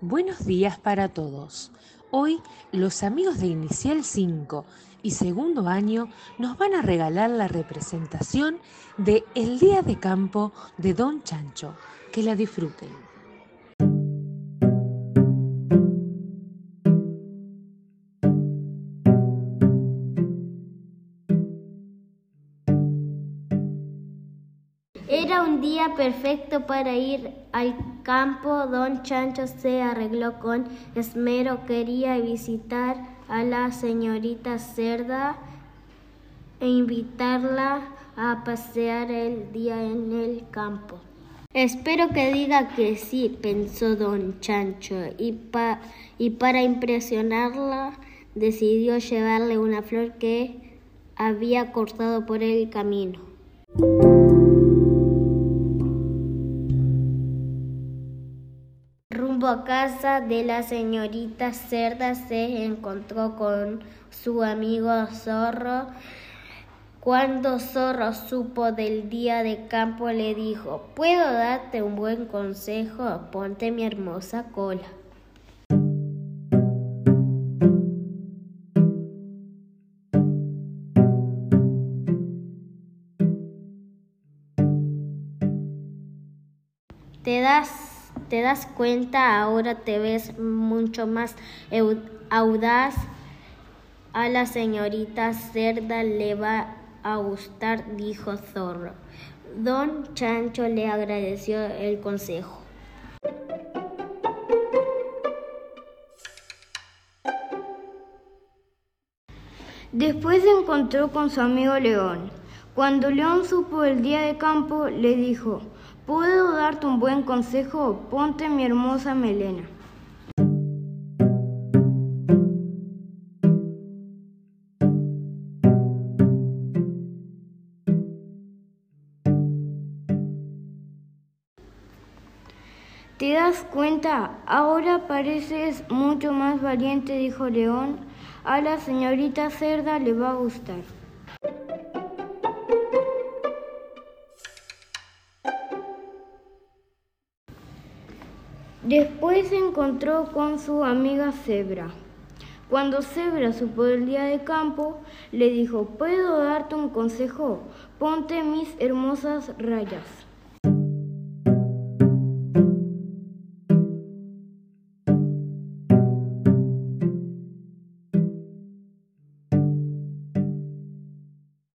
Buenos días para todos. Hoy los amigos de Inicial 5 y segundo año nos van a regalar la representación de El Día de Campo de Don Chancho. Que la disfruten. Era un día perfecto para ir al campo. Don Chancho se arregló con esmero. Quería visitar a la señorita Cerda e invitarla a pasear el día en el campo. Espero que diga que sí, pensó don Chancho, y, y para impresionarla decidió llevarle una flor que había cortado por el camino. Rumbo a casa de la señorita Cerda se encontró con su amigo Zorro. Cuando Zorro supo del día de campo le dijo, ¿puedo darte un buen consejo? Ponte mi hermosa cola. ¿Te das te das cuenta, ahora te ves mucho más audaz. A la señorita Cerda le va a gustar, dijo Zorro. Don Chancho le agradeció el consejo. Después se encontró con su amigo León. Cuando León supo el día de campo, le dijo, ¿Puedo darte un buen consejo? Ponte mi hermosa melena. ¿Te das cuenta? Ahora pareces mucho más valiente, dijo León. A la señorita Cerda le va a gustar. Después se encontró con su amiga Zebra. Cuando Zebra supo el día de campo, le dijo, ¿puedo darte un consejo? Ponte mis hermosas rayas.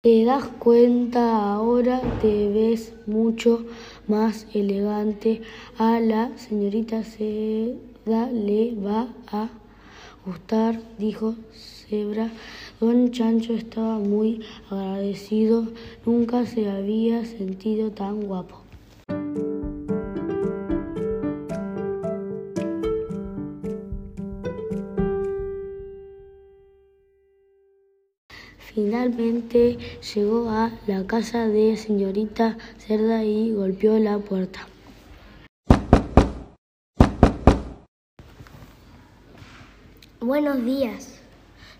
¿Te das cuenta ahora? Te ves mucho más elegante. A la señorita Seda le va a gustar, dijo Zebra. Don Chancho estaba muy agradecido. Nunca se había sentido tan guapo. Finalmente llegó a la casa de señorita Cerda y golpeó la puerta. Buenos días.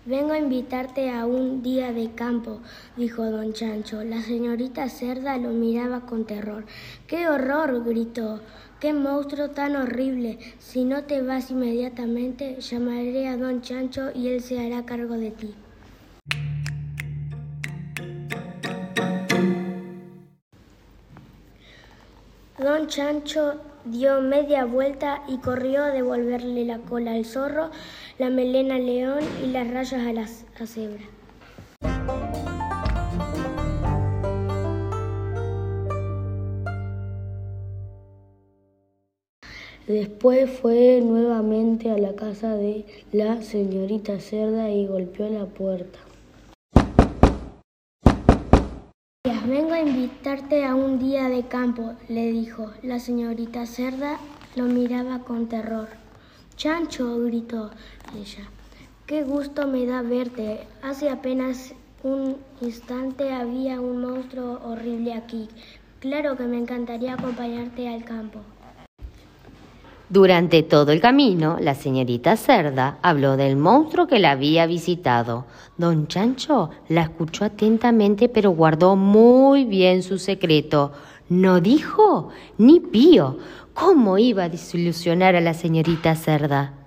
Vengo a invitarte a un día de campo, dijo don Chancho. La señorita Cerda lo miraba con terror. ¡Qué horror! gritó. ¡Qué monstruo tan horrible! Si no te vas inmediatamente, llamaré a don Chancho y él se hará cargo de ti. Don Chancho dio media vuelta y corrió a devolverle la cola al zorro, la melena al león y las rayas a la cebra. Después fue nuevamente a la casa de la señorita Cerda y golpeó la puerta. Vengo a invitarte a un día de campo, le dijo. La señorita Cerda lo miraba con terror. Chancho, gritó ella. Qué gusto me da verte. Hace apenas un instante había un monstruo horrible aquí. Claro que me encantaría acompañarte al campo. Durante todo el camino, la señorita Cerda habló del monstruo que la había visitado. Don Chancho la escuchó atentamente, pero guardó muy bien su secreto. No dijo ni pío. ¿Cómo iba a desilusionar a la señorita Cerda?